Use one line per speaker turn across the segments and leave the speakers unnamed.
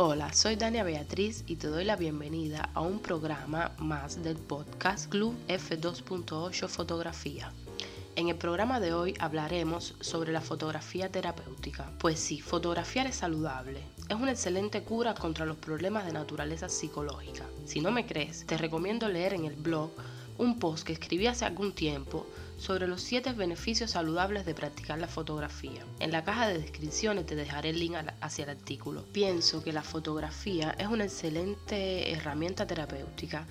Hola, soy Dania Beatriz y te doy la bienvenida a un programa más del podcast Club F2.8 Fotografía. En el programa de hoy hablaremos sobre la fotografía terapéutica. Pues sí, fotografiar es saludable. Es una excelente cura contra los problemas de naturaleza psicológica. Si no me crees, te recomiendo leer en el blog un post que escribí hace algún tiempo sobre los 7 beneficios saludables de practicar la fotografía. En la caja de descripciones te dejaré el link hacia el artículo. Pienso que la fotografía es una excelente herramienta terapéutica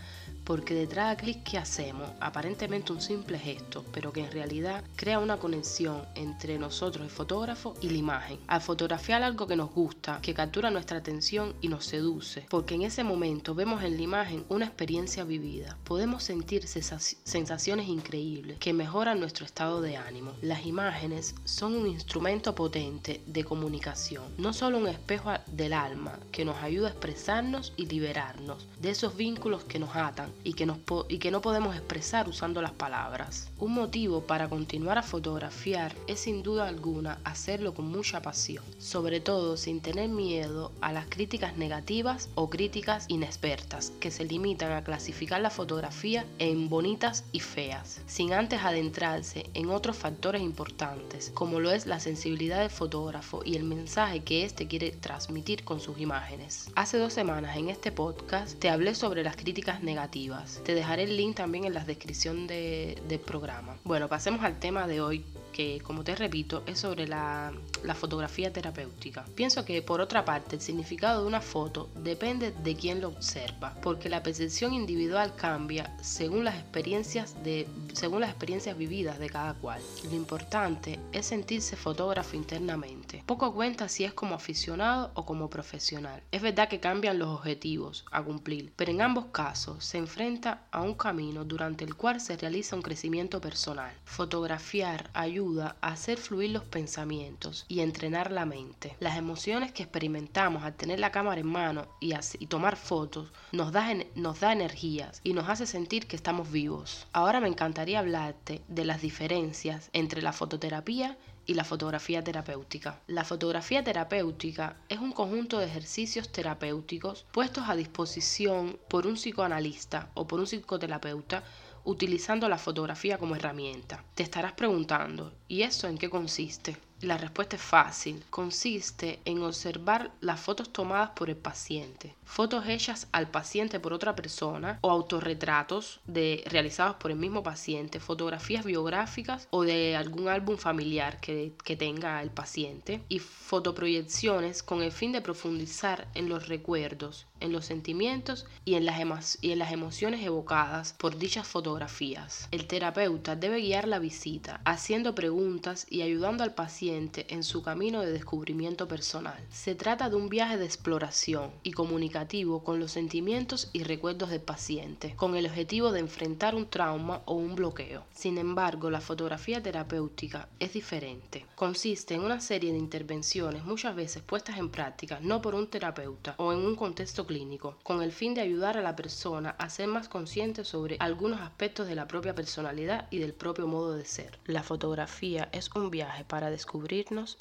porque detrás del clic que hacemos, aparentemente un simple gesto, pero que en realidad crea una conexión entre nosotros, el fotógrafo, y la imagen. Al fotografiar algo que nos gusta, que captura nuestra atención y nos seduce, porque en ese momento vemos en la imagen una experiencia vivida, podemos sentir sensaciones increíbles que mejoran nuestro estado de ánimo. Las imágenes son un instrumento potente de comunicación, no solo un espejo del alma que nos ayuda a expresarnos y liberarnos de esos vínculos que nos atan y que, no podemos expresar usando las palabras. Un motivo para continuar a fotografiar es sin duda alguna hacerlo con mucha pasión, sobre todo sin tener miedo a las críticas negativas o críticas inexpertas que se limitan a clasificar la fotografía en bonitas y feas, sin antes adentrarse en otros factores importantes, como lo es la sensibilidad del fotógrafo y el mensaje que éste quiere transmitir con sus imágenes. Hace dos semanas en este podcast te hablé sobre las críticas negativas te dejaré el link también en la descripción del programa. Bueno, pasemos al tema de hoy, que como te repito es sobre la, la, fotografía terapéutica. Pienso que por otra parte el significado de una foto depende de quién lo observa, porque la percepción individual cambia según las experiencias de según las experiencias vividas de cada cual. Lo importante es sentirse fotógrafo internamente. Poco cuenta si es como aficionado o como profesional. Es verdad que cambian los objetivos a cumplir, pero en ambos casos se enfrenta a un camino durante el cual se realiza un crecimiento personal. Fotografiar ayuda a hacer fluir los pensamientos y entrenar la mente. Las emociones que experimentamos al tener la cámara en mano y, tomar fotos nos da, nos da energías y nos hace sentir que estamos vivos. Ahora me encantaría hablarte de las diferencias entre la fototerapia y la fotografía terapéutica. La fotografía terapéutica es un conjunto de ejercicios terapéuticos puestos a disposición por un psicoanalista o por un psicoterapeuta utilizando la fotografía como herramienta. Te estarás preguntando, ¿y eso en qué consiste? La respuesta es fácil. Consiste en observar las fotos tomadas por el paciente, fotos hechas al paciente por otra persona o autorretratos de, realizados por el mismo paciente, fotografías biográficas o de algún álbum familiar que, que tenga el paciente y fotoproyecciones con el fin de profundizar en los recuerdos, en los sentimientos y en las, y en las emociones evocadas por dichas fotografías. El terapeuta debe guiar la visita, haciendo preguntas y ayudando al en su camino de descubrimiento personal. Se trata de un viaje de exploración y comunicativo con los sentimientos y recuerdos del paciente, con el objetivo de enfrentar un trauma o un bloqueo. Sin embargo, la fotografía terapéutica es diferente. Consiste en una serie de intervenciones muchas veces puestas en práctica no por un terapeuta o en un contexto clínico, con el fin de ayudar a la persona a ser más consciente sobre algunos aspectos de la propia personalidad y del propio modo de ser. La fotografía es un viaje para descubrir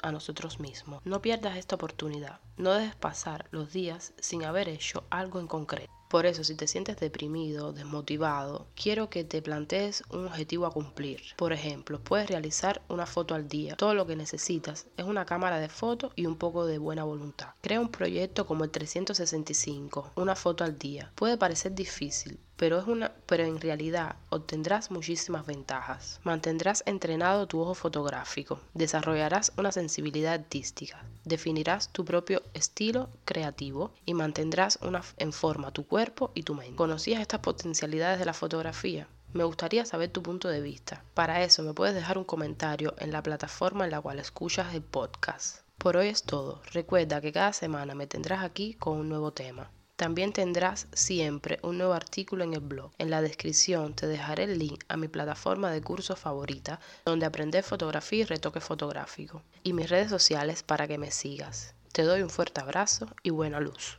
a nosotros mismos. No pierdas esta oportunidad. No dejes pasar los días sin haber hecho algo en concreto. Por eso, si te sientes deprimido, desmotivado, quiero que te plantees un objetivo a cumplir. Por ejemplo, puedes realizar una foto al día. Todo lo que necesitas es una cámara de fotos y un poco de buena voluntad. Crea un proyecto como el 365, una foto al día. Puede parecer difícil, pero, es una, pero en realidad obtendrás muchísimas ventajas. Mantendrás entrenado tu ojo fotográfico, desarrollarás una sensibilidad artística, definirás tu propio estilo creativo y mantendrás en forma tu cuerpo y tu mente. ¿Conocías estas potencialidades de la fotografía? Me gustaría saber tu punto de vista. Para eso me puedes dejar un comentario en la plataforma en la cual escuchas el podcast. Por hoy es todo. Recuerda que cada semana me tendrás aquí con un nuevo tema. También tendrás siempre un nuevo artículo en el blog. En la descripción te dejaré el link a mi plataforma de cursos favorita, donde aprender fotografía y retoque fotográfico, y mis redes sociales para que me sigas. Te doy un fuerte abrazo y buena luz.